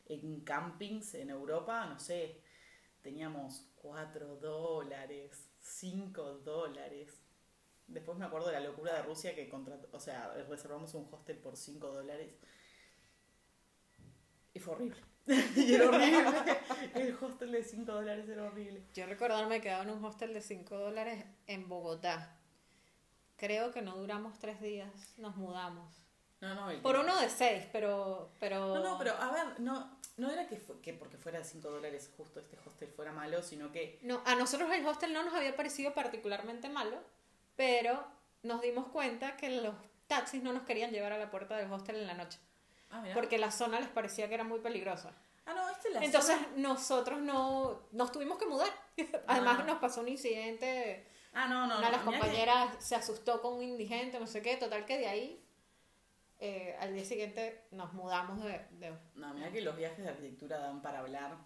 B: en campings en Europa, no sé, teníamos 4 dólares, 5 dólares. Después me acuerdo de la locura de Rusia que contrató, o sea, reservamos un hostel por 5 dólares. Y fue horrible. y era horrible. El hostel de 5 dólares era horrible.
A: Yo recordarme quedaba en un hostel de 5 dólares en Bogotá. Creo que no duramos tres días, nos mudamos.
B: No, no, el
A: Por uno de seis, pero... pero...
B: No, no, pero a ver, no, no era que, fue- que porque fuera de 5 dólares justo este hostel fuera malo, sino que
A: No, a nosotros el hostel no nos había parecido particularmente malo, pero nos dimos cuenta que los taxis no nos querían llevar a la puerta del hostel en la noche,
B: Ah,
A: porque la zona les parecía que era muy peligrosa.
B: Ah, no, esta es la
A: Entonces
B: zona-
A: nosotros no nos tuvimos que mudar. Además
B: Ah.
A: nos pasó un incidente,
B: Ah, no, no,
A: una de las
B: que-
A: compañeras se asustó con un indigente, no sé qué, total que de ahí eh, al día siguiente nos mudamos de... de-
B: No, mira que los viajes de arquitectura dan para hablar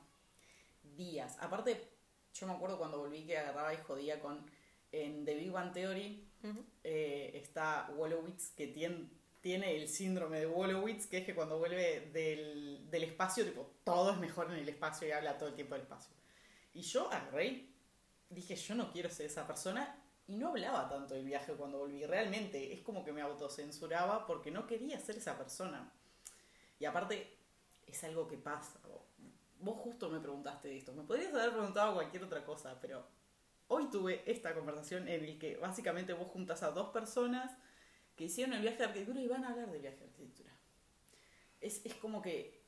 B: días. Aparte, yo me acuerdo cuando volví que agarraba y jodía con. En The Big Bang Theory
A: Ujú.
B: eh, está Wolowitz que tiene, tiene el síndrome de Wolowitz, que es que cuando vuelve del, del espacio, tipo, todo es mejor en el espacio y habla todo el tiempo del espacio. Y yo agarré, dije, yo no quiero ser esa persona. Y no hablaba tanto del viaje cuando volví. Realmente es como que me autocensuraba porque no quería ser esa persona. Y aparte, es algo que pasa. Vos justo me preguntaste esto. Me podrías haber preguntado cualquier otra cosa, pero hoy tuve esta conversación en el que básicamente vos juntas a dos personas que hicieron el viaje de arquitectura y van a hablar del viaje de arquitectura. Es, es como que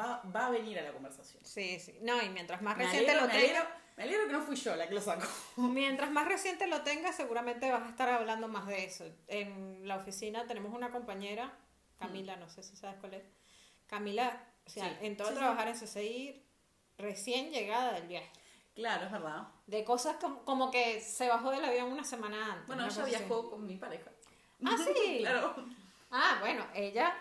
B: va, va a venir a la conversación.
A: Sí, sí. No, y mientras más
B: Me
A: reciente
B: alegro,
A: lo
B: alegro. Me alegro que no fui yo la que lo sacó.
A: Mientras más reciente lo tengas, seguramente vas a estar hablando más de eso. En la oficina tenemos una compañera, Camila, no sé si sabes cuál es. Camila, o sea,
B: Sí,
A: entró a
B: sí, sí.
A: trabajar en CCI recién llegada del viaje.
B: Claro, es verdad.
A: De cosas como, como que se bajó del avión una semana antes.
B: Bueno, ella viajó con mi pareja.
A: Ah, sí.
B: claro.
A: Ah, bueno, ella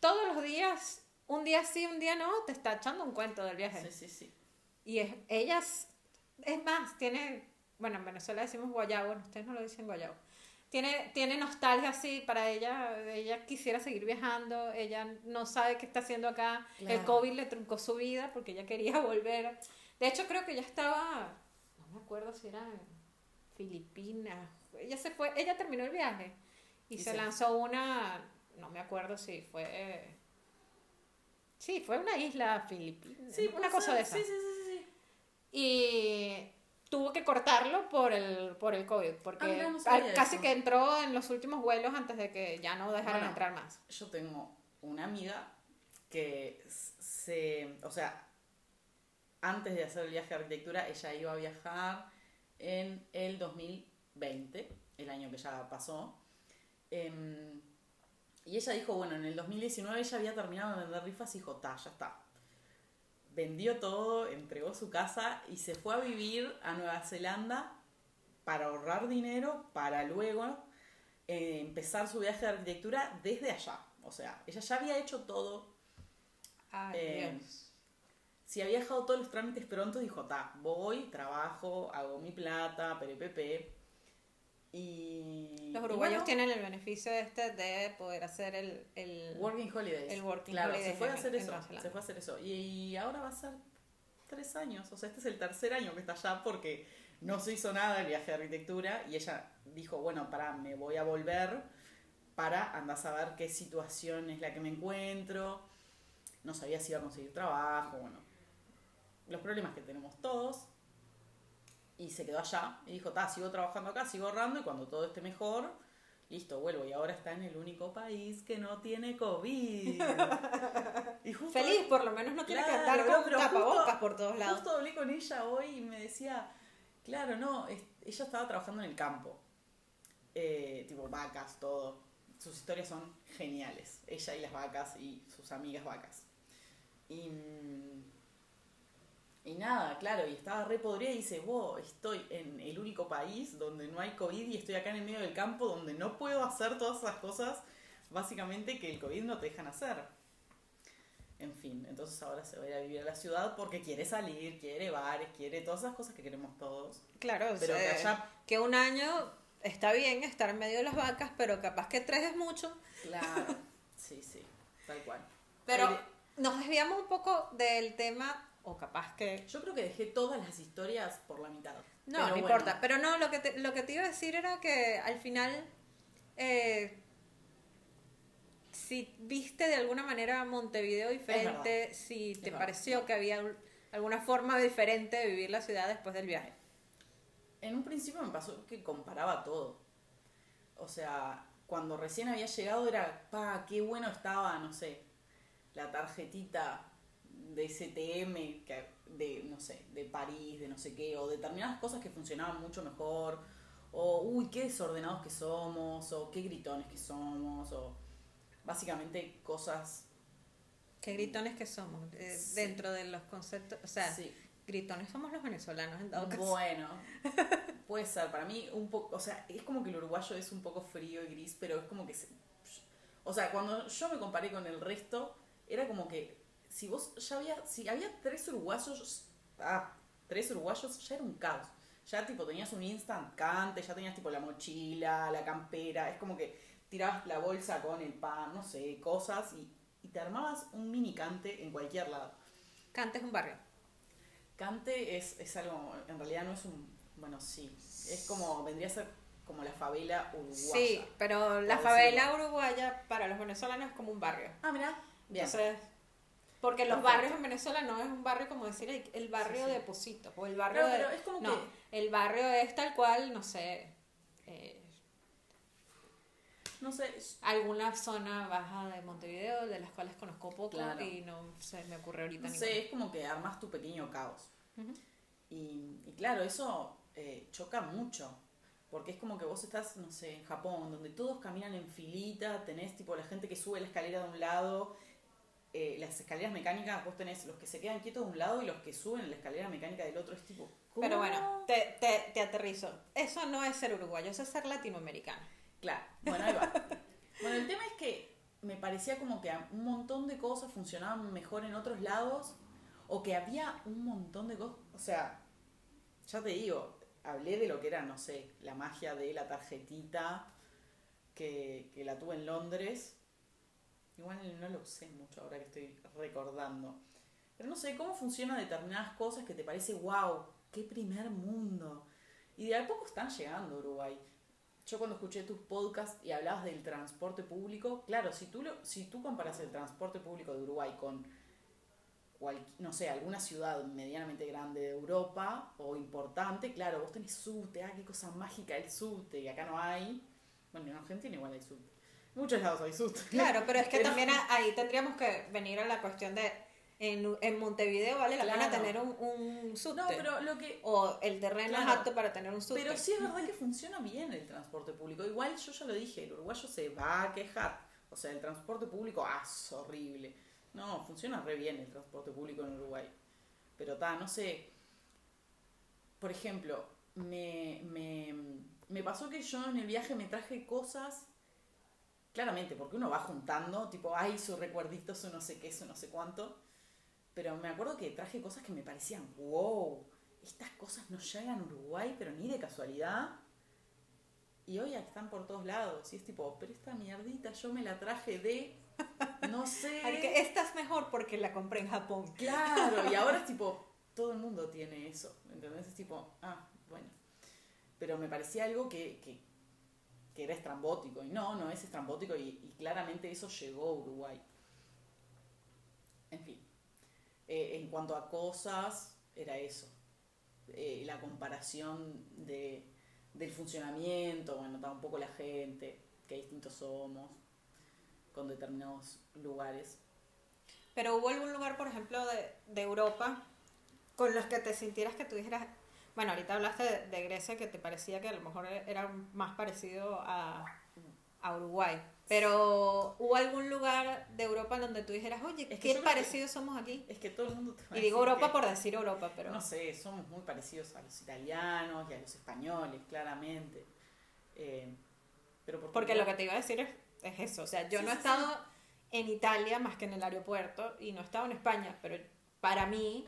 A: todos los días, un día sí, un día no, te está echando un cuento del viaje.
B: Sí, sí, sí.
A: Y es, ellas, es más, tiene, bueno, en Venezuela decimos guayabo, ustedes no lo dicen guayabo. Tiene, tiene nostalgia así para ella, ella quisiera seguir viajando, ella no sabe qué está haciendo acá, el. COVID le truncó su vida porque ella quería volver. De hecho, creo que ella estaba, no me acuerdo si era Filipinas, ella se fue, ella terminó el viaje y,
B: Y
A: se
B: se-
A: lanzó una, no me acuerdo si fue, sí, fue una isla filipina,
B: Sí,
A: una cosa
B: ser.
A: de esa
B: sí, sí, sí.
A: Y tuvo que cortarlo por el por el COVID porque
B: Ah, no
A: al- casi que entró en los últimos vuelos antes de que ya no dejaran
B: Bueno.
A: entrar más
B: Yo tengo una amiga que se. O sea, antes de hacer el viaje de arquitectura, ella iba a viajar en el 2020, el año que ya pasó. Em, y ella dijo, bueno, en el 2019 ella había terminado de vender rifas y dijo, ta, ya está. Vendió todo, entregó su casa y se fue a vivir a Nueva Zelanda para ahorrar dinero para luego eh, empezar su viaje de arquitectura desde allá. O sea, ella ya había hecho todo.
A: Ay,
B: Eh,
A: Dios.
B: Si había dejado todos los trámites pronto, dijo, ta, voy, trabajo, hago mi plata, perepepe. Y...
A: los
B: y
A: uruguayos
B: bueno,
A: tienen el beneficio este de poder hacer el, el
B: Working Holidays.
A: el working
B: claro, se fue a hacer
A: en
B: eso. Se fue a hacer eso. Y, y ahora va a ser tres años. O sea, este es el tercer año que está allá porque no se hizo nada el viaje de arquitectura. Y ella dijo, bueno, para, me voy a volver para andar a saber qué situación es la que me encuentro. No sabía si iba a conseguir trabajo, bueno. Los problemas que tenemos todos. Y se quedó allá. Y dijo, ta, sigo trabajando acá, sigo ahorrando. Y cuando todo esté mejor, listo, vuelvo. Y ahora está en el único país que no tiene COVID. Y justo-
A: feliz por lo menos no tiene que
B: Claro,
A: andar
B: no,
A: con
B: pero
A: tapabocas
B: justo-
A: por todos lados
B: Justo hablé con ella hoy y me decía, claro, no, es- ella estaba trabajando en el campo. Eh, tipo vacas, todo. Sus historias son geniales. Ella y las vacas y sus amigas vacas. Y, mm, y nada, claro, y estaba re podrida y dice, wow, estoy en el único país donde no hay COVID y estoy acá en el medio del campo donde no puedo hacer todas esas cosas, básicamente que el COVID no te dejan hacer. En fin, entonces ahora se va a ir a vivir a la ciudad porque quiere salir, quiere bares, quiere todas esas cosas que queremos todos.
A: claro
B: Pero que
A: sea,
B: allá,
A: que un año está bien estar en medio de las vacas pero capaz que tres es mucho
B: claro, sí, sí, tal cual.
A: pero nos desviamos un poco del tema o capaz que
B: Yo creo que dejé todas las historias por la mitad.
A: No, no
B: bueno,
A: importa. Pero no, lo que, te, lo que te iba a decir era que al final, eh, si viste de alguna manera Montevideo diferente, si te pareció que había un- alguna forma diferente de vivir la ciudad después del viaje.
B: En un principio me pasó que comparaba todo. O sea, cuando recién había llegado era, pa, qué bueno estaba, no sé, la tarjetita de STM, que, de, no sé, de París, de no sé qué, o determinadas cosas que funcionaban mucho mejor, o, uy, qué desordenados que somos, o qué gritones que somos, o básicamente cosas...
A: Qué gritones que somos eh,
B: Sí.
A: dentro de los conceptos. O sea,
B: sí,
A: gritones somos los venezolanos en dado caso.
B: Bueno, puede ser. Para mí, un poco. O sea, es como que el uruguayo es un poco frío y gris, pero es como que. se- o sea, cuando yo me comparé con el resto, era como que. Si vos ya había. Si había tres uruguayos. Ah, tres uruguayos, ya era un caos. Ya, tipo, tenías un instant cante, ya tenías, tipo, la mochila, la campera. Es como que tirabas la bolsa con el pan, no sé, cosas y, y te armabas un mini cante en cualquier lado.
A: Cante es un barrio.
B: Cante es, es algo, en realidad no es un, bueno, sí, es como, vendría a ser como la favela uruguaya.
A: Sí, pero la favela uruguaya para los venezolanos es como un barrio.
B: Ah, mira, bien.
A: Entonces, porque los
B: Perfecto.
A: barrios en Venezuela no es un barrio como decir el, el barrio
B: Sí, sí.
A: de Positos o el barrio
B: No,
A: de...
B: pero es como
A: no,
B: que-
A: el barrio es tal cual, no sé, eh,
B: no sé,
A: alguna zona baja de Montevideo, de las cuales conozco poco
B: Claro.
A: y no se me ocurre ahorita
B: no sé, es como que armas tu pequeño caos. Y, y claro, eso eh, choca mucho. Porque es como que vos estás, no sé, en Japón, donde todos caminan en filita, tenés tipo la gente que sube la escalera de un lado, eh, las escaleras mecánicas, vos tenés los que se quedan quietos de un lado y los que suben la escalera mecánica del otro. Es tipo. ¿cómo?
A: Pero bueno, te, te, te aterrizo. Eso no es ser uruguayo, eso es ser latinoamericano.
B: Claro, bueno, ahí va. bueno, el tema es que me parecía como que un montón de cosas funcionaban mejor en otros lados o que había un montón de cosas. O sea, ya te digo, hablé de lo que era, no sé, la magia de la tarjetita que, que la tuve en Londres. Igual no lo usé mucho ahora que estoy recordando. Pero no sé cómo funcionan determinadas cosas que te parece, wow, qué primer mundo. Y de a poco están llegando Uruguay. Yo cuando escuché tus podcasts y hablabas del transporte público, claro, si tú, lo, si tú comparas el transporte público de Uruguay con, cual- no sé, alguna ciudad medianamente grande de Europa o importante, claro, vos tenés subte, ah, qué cosa mágica el subte, y acá no hay. Bueno, en Argentina igual hay subte. Muchos lados hay subte.
A: Claro, pero es que
B: Pero-
A: también ahí tendríamos que venir a la cuestión de. En, en Montevideo vale la pena
B: Claro.
A: tener un, un subte.
B: No, pero lo que...
A: O el terreno es apto para tener un subte.
B: Pero sí es verdad que funciona bien el transporte público. Igual yo ya lo dije, el uruguayo se va a quejar. O sea, el transporte público, ah, es horrible. No, funciona re bien el transporte público en Uruguay. Pero ta, no sé. Por ejemplo, me, me, me pasó que yo en el viaje me traje cosas. Claramente, porque uno va juntando, tipo, ay, su recuerdito, su no sé qué, su no sé cuánto. Pero me acuerdo que traje cosas que me parecían, wow, estas cosas no llegan a Uruguay, pero ni de casualidad. Y hoy están por todos lados. Y es tipo, pero esta mierdita yo me la traje de, no sé.
A: Esta es mejor porque la compré en Japón.
B: Claro, y ahora es tipo, todo el mundo tiene eso. ¿Entendés? Es tipo, ah, bueno. Pero me parecía algo que, que, que era estrambótico. Y no, no es estrambótico. Y, claramente eso llegó a Uruguay. En fin. Eh, en cuanto a cosas, era eso. Eh, la comparación de, del funcionamiento, bueno, tampoco la gente, que distintos somos con determinados lugares.
A: Pero hubo algún lugar, por ejemplo, de, de Europa con los que te sintieras que tú. Bueno, ahorita hablaste de, de Grecia que te parecía que a lo mejor era más parecido a, a Uruguay. Pero hubo algún lugar de Europa donde tú dijeras, oye,
B: Es
A: qué
B: que-
A: parecidos somos aquí.
B: Es que todo el mundo te va a
A: Y digo Europa
B: que-
A: por decir Europa, pero.
B: No sé, somos muy parecidos a los italianos y a los españoles, claramente. Eh, pero porque,
A: lo que te iba a decir es, es eso. O sea, yo
B: Sí,
A: no he
B: sí,
A: estado en Italia más que en el aeropuerto y no he estado en España, pero para mí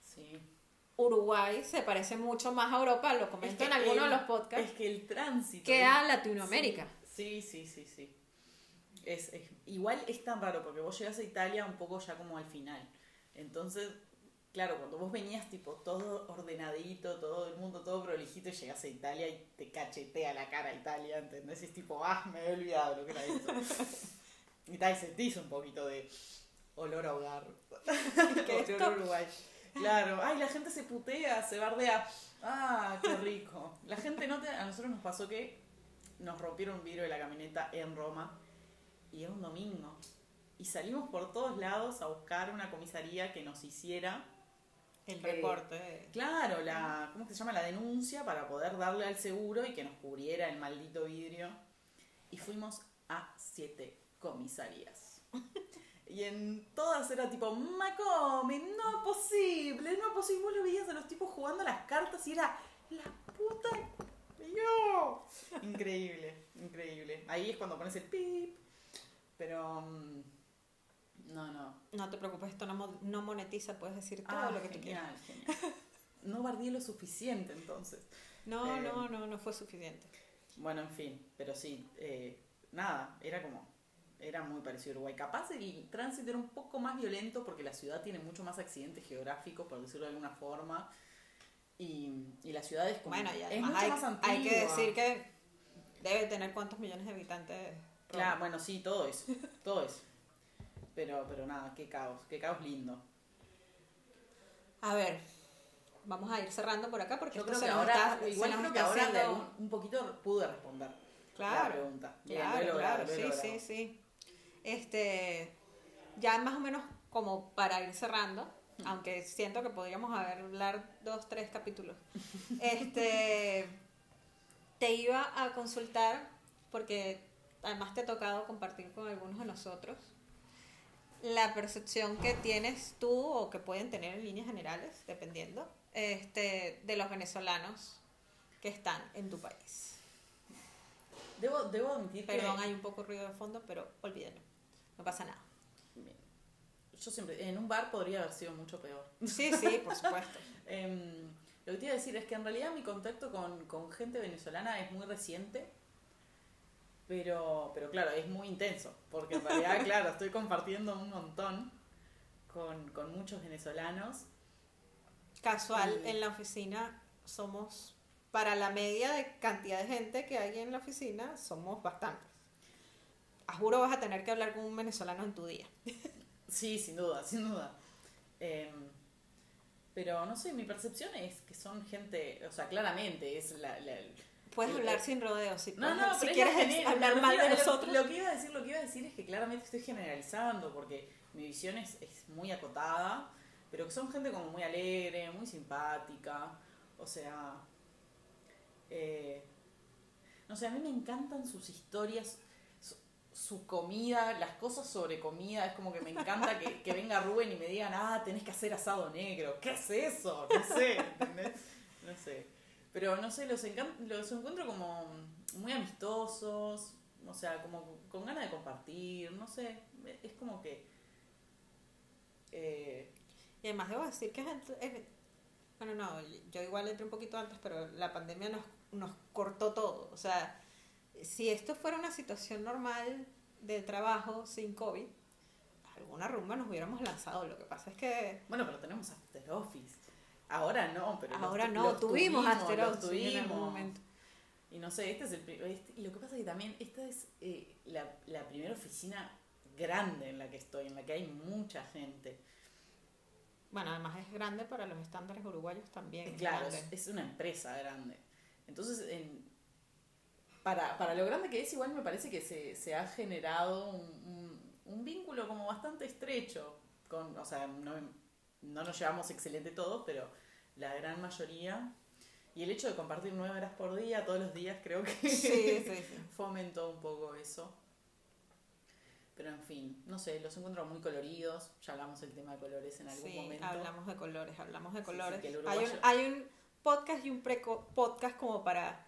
B: Sí.
A: Uruguay se parece mucho más a Europa, lo comento
B: que
A: en alguno
B: el-
A: de los podcasts,
B: Es que el tránsito.
A: que
B: es-
A: a Latinoamérica.
B: Sí, sí, sí, sí. Es, es- igual es tan raro porque vos llegas a Italia un poco ya como al final. Entonces, claro, cuando vos venías tipo todo ordenadito, todo el mundo todo prolijito y llegas a Italia y te cachetea la cara Italia, ¿entendés? Y es tipo, ah, me he olvidado lo que era esto. y tal, sentís un poquito de olor a hogar.
A: ¿Qué
B: O
A: es
B: de
A: esto?
B: olor a Uruguay. Claro, ay, la gente se putea, se bardea. Ah, qué rico. La gente no te... A nosotros nos pasó que nos rompieron un vidrio de la camioneta en Roma y era un domingo. Y salimos por todos lados a buscar una comisaría que nos hiciera,
A: El
B: Eh,
A: reporte.
B: claro, la, ¿cómo se llama? La denuncia para poder darle al seguro y que nos cubriera el maldito vidrio. Y fuimos a siete comisarías. Y en todas era tipo, Macome, no es posible, no es posible. Vos lo veías a los tipos jugando las cartas y era la puta yo. Increíble, increíble. Ahí es cuando pones el pip. Pero mm, no, no.
A: No te preocupes, esto no, no monetiza, puedes decir todo
B: Ah,
A: lo que tú quieras.
B: genial, genial. No bardié lo suficiente entonces.
A: No,
B: Eh,
A: no, no, no fue suficiente.
B: Bueno, en fin, pero sí, eh, nada, era como, era muy parecido a Uruguay. Capaz el tránsito era un poco más violento porque la ciudad tiene mucho más accidentes geográficos, por decirlo de alguna forma. Y, y la ciudad es como,
A: Bueno, y
B: es mucho
A: hay,
B: más antigua.
A: hay que decir que debe tener cuántos millones de habitantes. Roma.
B: Claro, bueno, sí, todo eso, todo eso. Pero, pero nada, qué caos, qué caos lindo.
A: A ver, vamos a ir cerrando por acá porque
B: Yo
A: esto
B: creo
A: se
B: que
A: nos
B: ahora,
A: está-
B: igual
A: se nos
B: creo que
A: está
B: ahora de
A: haciendo-
B: algún- un poquito pude responder la
A: Claro,
B: pregunta. Bien,
A: claro,
B: lo he logrado,
A: claro, sí, sí, sí. Este, ya más o menos como para ir cerrando, aunque siento que podríamos hablar dos, tres capítulos. Este, te iba a consultar, porque además te ha tocado compartir con algunos de nosotros, la percepción que tienes tú o que pueden tener en líneas generales, dependiendo, este, de los venezolanos que están en tu país.
B: Debo, debo admitir
A: Perdón,
B: que...
A: hay un poco ruido de fondo, pero olvídenlo, no pasa nada.
B: Yo siempre, en un bar podría haber sido mucho peor.
A: Sí, sí, por supuesto.
B: Em, lo que te iba a decir es que en realidad mi contacto con, con gente venezolana es muy reciente, pero, pero claro, es muy intenso, porque en realidad, claro, estoy compartiendo un montón con, con muchos venezolanos.
A: Casual,
B: Y-
A: en la oficina somos, para la media de cantidad de gente que hay en la oficina, somos bastantes. A juro vas a tener que hablar con un venezolano en tu día.
B: Sí, sin duda, sin duda. Em, pero no sé, mi percepción es que son gente, o sea, claramente es la... la-
A: Puedes
B: el-
A: hablar
B: el-
A: sin rodeos. Si,
B: No, no,
A: si quieres
B: la gene-
A: hablar mal de
B: a lo-
A: nosotros.
B: Lo, que iba a decir, lo que iba a decir es que claramente estoy generalizando, porque mi visión es, es muy acotada, pero que son gente como muy alegre, muy simpática, o sea, eh, no sé, a mí me encantan sus historias, su, comida, las cosas sobre comida, es como que me encanta que, que venga Rubén y me digan, ah, tenés que hacer asado negro, ¿qué es eso? No sé, ¿entendés? No sé. Pero no sé, los, los encuentro como muy amistosos, o sea, como con ganas de compartir, no sé, es como que... eh,
A: Y además debo decir que es- bueno, no, yo igual entré un poquito antes, pero la pandemia nos, nos cortó todo. O sea, si esto fuera una situación normal de trabajo sin COVID, alguna rumba nos hubiéramos lanzado. Lo que pasa es que
B: bueno, pero tenemos After Office. Ahora no, pero
A: ahora no,
B: los
A: tuvimos After
B: los
A: Office en algún
B: tuvimos.
A: momento.
B: Y no sé, este es el este- y lo que pasa es que también esta es eh, la, la primera oficina grande en la que estoy, en la que hay mucha gente.
A: Bueno, además es grande para los estándares uruguayos también.
B: Claro, es una empresa grande. Entonces, en- para, para lo grande que es, igual me parece que se, se ha generado un, un- un vínculo como bastante estrecho. Con, o sea, no, no nos llevamos excelente todos, pero la gran mayoría. Y el hecho de compartir nueve horas por día, todos los días, creo que
A: Sí, sí, sí.
B: fomentó un poco eso. Pero en fin, no sé, los encuentro muy coloridos. Ya hablamos del tema de colores en algún
A: Sí,
B: momento.
A: hablamos de colores, hablamos de colores. hay, un, hay un podcast y un pre-podcast como para,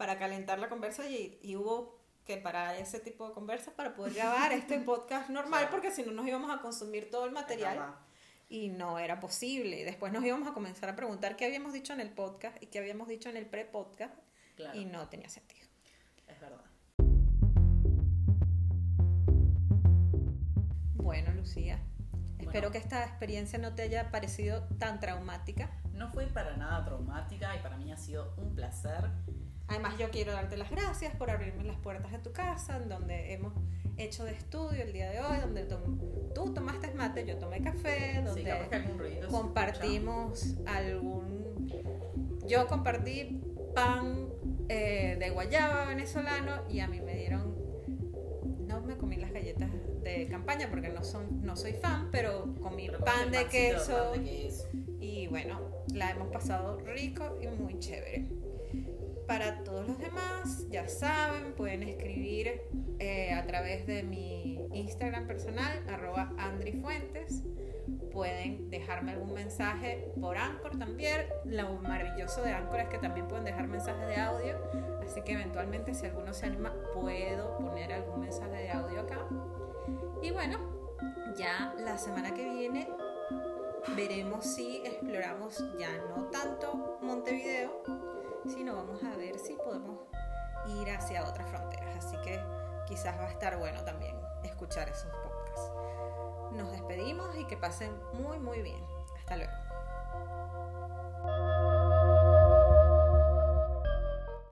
A: para calentar la conversa y, y hubo que para ese tipo de conversas, para poder grabar este podcast normal,
B: Claro.
A: porque si no nos íbamos a consumir todo el material y no era posible. Después nos íbamos a comenzar a preguntar qué habíamos dicho en el podcast y qué habíamos dicho en el pre-podcast
B: Claro,
A: y no tenía sentido.
B: es verdad.
A: Bueno, Lucía, espero que esta experiencia no te haya parecido tan traumática.
B: No fue para nada traumática y para mí ha sido un placer.
A: Además, yo quiero darte las gracias por abrirme las puertas de tu casa, en donde hemos hecho de estudio el día de hoy, donde tú tomaste mate, yo tomé café,
B: Sí,
A: donde
B: algún
A: compartimos algún... Yo compartí pan eh, de guayaba venezolano y a mí me dieron... No me comí las galletas de campaña porque no, son, no soy fan, pero comí.
B: Pero
A: pan de
B: pancito
A: queso.
B: pan de queso.
A: Y bueno, la hemos pasado rico y muy chévere. Para todos los demás, ya saben, pueden escribir eh, a través de mi Instagram personal, arroba andrifuentes. Pueden dejarme algún mensaje por Anchor también. Lo maravilloso de Anchor es que también pueden dejar mensajes de audio. Así que eventualmente si alguno se anima, puedo poner algún mensaje de audio acá. Y bueno, ya la semana que viene veremos si exploramos ya no tanto Montevideo, sino vamos a ver si podemos ir hacia otras fronteras. Así que quizás va a estar bueno también escuchar esos podcasts. Nos despedimos y que pasen muy muy bien. Hasta luego.